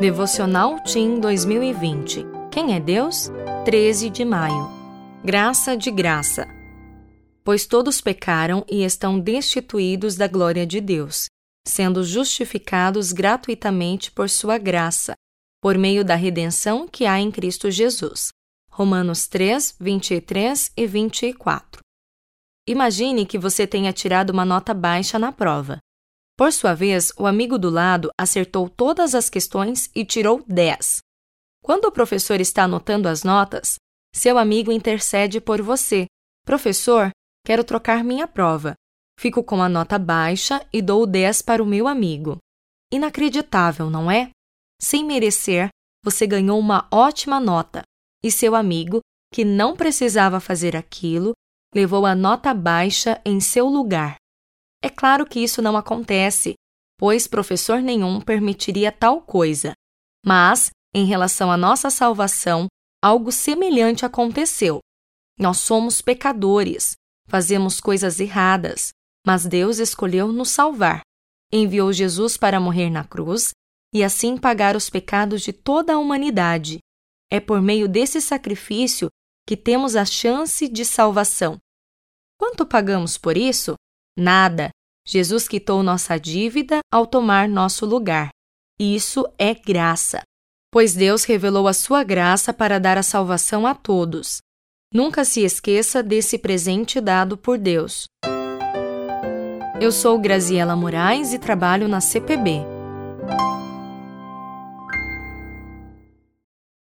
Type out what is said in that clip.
Devocional Team 2020. Quem é Deus? 13 de maio. Graça de graça. Pois todos pecaram e estão destituídos da glória de Deus, sendo justificados gratuitamente por sua graça, por meio da redenção que há em Cristo Jesus. Romanos 3, 23 e 24. Imagine que você tenha tirado uma nota baixa na prova. Por sua vez, o amigo do lado acertou todas as questões e tirou 10. Quando o professor está anotando as notas, seu amigo intercede por você. Professor, quero trocar minha prova. Fico com a nota baixa e dou 10 para o meu amigo. Inacreditável, não é? Sem merecer, você ganhou uma ótima nota e seu amigo, que não precisava fazer aquilo, levou a nota baixa em seu lugar. É claro que isso não acontece, pois professor nenhum permitiria tal coisa. Mas, em relação à nossa salvação, algo semelhante aconteceu. Nós somos pecadores, fazemos coisas erradas, mas Deus escolheu nos salvar. Enviou Jesus para morrer na cruz e assim pagar os pecados de toda a humanidade. É por meio desse sacrifício que temos a chance de salvação. Quanto pagamos por isso? Nada. Jesus quitou nossa dívida ao tomar nosso lugar. Isso é graça. Pois Deus revelou a sua graça para dar a salvação a todos. Nunca se esqueça desse presente dado por Deus. Eu sou Graziela Moraes e trabalho na CPB